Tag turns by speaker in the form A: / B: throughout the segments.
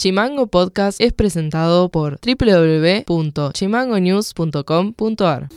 A: Chimango Podcast es presentado por www.chimangonews.com.ar.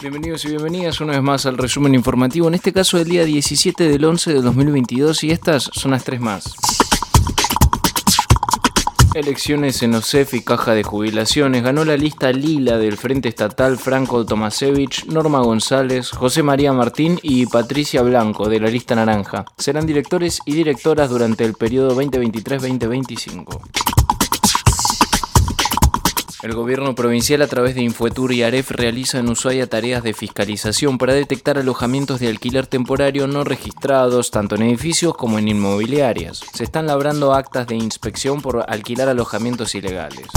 B: Bienvenidos y bienvenidas una vez más al resumen informativo, en este caso del día 17 del 11 de 2022 y estas son las tres más. Elecciones en OSEF y Caja de Jubilaciones. Ganó la lista lila del Frente Estatal Franco Tomasevich, Norma González, José María Martín y Patricia Blanco de la lista naranja. Serán directores y directoras durante el periodo 2023-2025. El gobierno provincial a través de Infuetur y AREF realiza en Ushuaia tareas de fiscalización para detectar alojamientos de alquiler temporario no registrados tanto en edificios como en inmobiliarias. Se están labrando actas de inspección por alquilar alojamientos ilegales.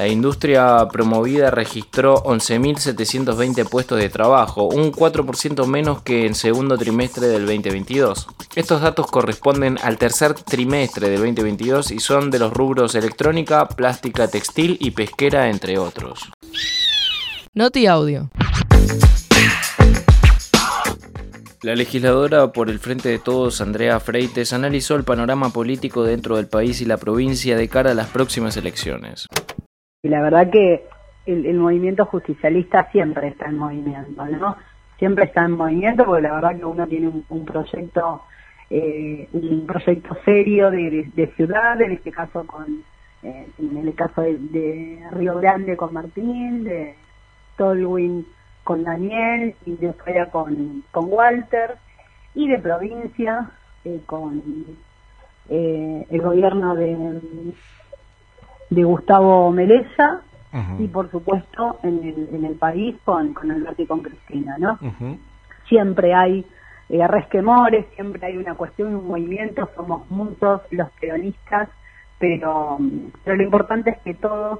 B: La industria promovida registró 11.720 puestos de trabajo, un 4% menos que en segundo trimestre del 2022. Estos datos corresponden al tercer trimestre del 2022 y son de los rubros electrónica, plástica, textil y pesquera, entre otros.
A: Noti Audio.
B: La legisladora por el Frente de Todos, Andrea Freites, analizó el panorama político dentro del país y la provincia de cara a las próximas elecciones.
C: Y la verdad que el, movimiento justicialista siempre está en movimiento, ¿no? Siempre está en movimiento porque la verdad que uno tiene un, proyecto eh, un proyecto serio de, ciudad, en este caso con eh, en el caso de, Río Grande con Martín, de Tolwyn con Daniel y de Falla con, con Walter y de provincia eh, con el gobierno de de Gustavo Meleza y por supuesto en el, en el país con, con Alberto y con Cristina, ¿no? Siempre hay eh, resquemores, siempre hay una cuestión, un movimiento, somos muchos los peronistas, pero, pero lo importante es que todos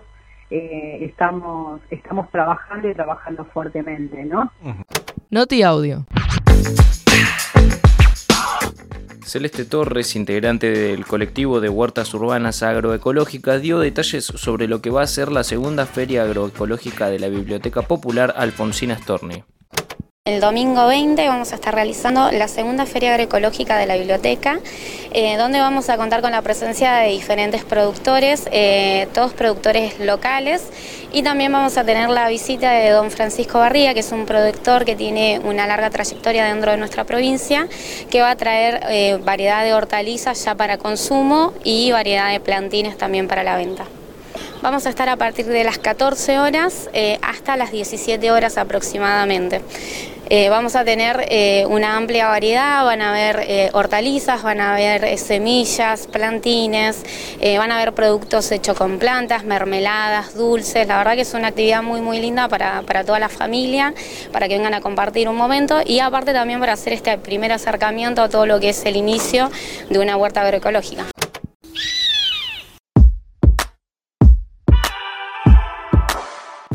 C: eh, estamos, estamos trabajando y trabajando fuertemente, ¿no?
A: Noti Audio.
B: Celeste Torres, integrante del colectivo de huertas urbanas agroecológicas, dio detalles sobre lo que va a ser la segunda feria agroecológica de la Biblioteca Popular Alfonsina Storni.
D: El domingo 20 vamos a estar realizando la segunda feria agroecológica de la biblioteca, eh, donde vamos a contar con la presencia de diferentes productores, eh, todos productores locales, y también vamos a tener la visita de don Francisco Barría, que es un productor que tiene una larga trayectoria dentro de nuestra provincia, que va a traer eh, variedad de hortalizas ya para consumo y variedad de plantines también para la venta. Vamos a estar a partir de las 14 horas hasta las 17 horas aproximadamente. Eh, vamos a tener eh, una amplia variedad, van a haber eh, hortalizas, van a haber semillas, plantines, van a haber productos hechos con plantas, mermeladas, dulces. La verdad que es una actividad muy muy linda para, para toda la familia, para que vengan a compartir un momento y aparte también para hacer este primer acercamiento a todo lo que es el inicio de una huerta agroecológica.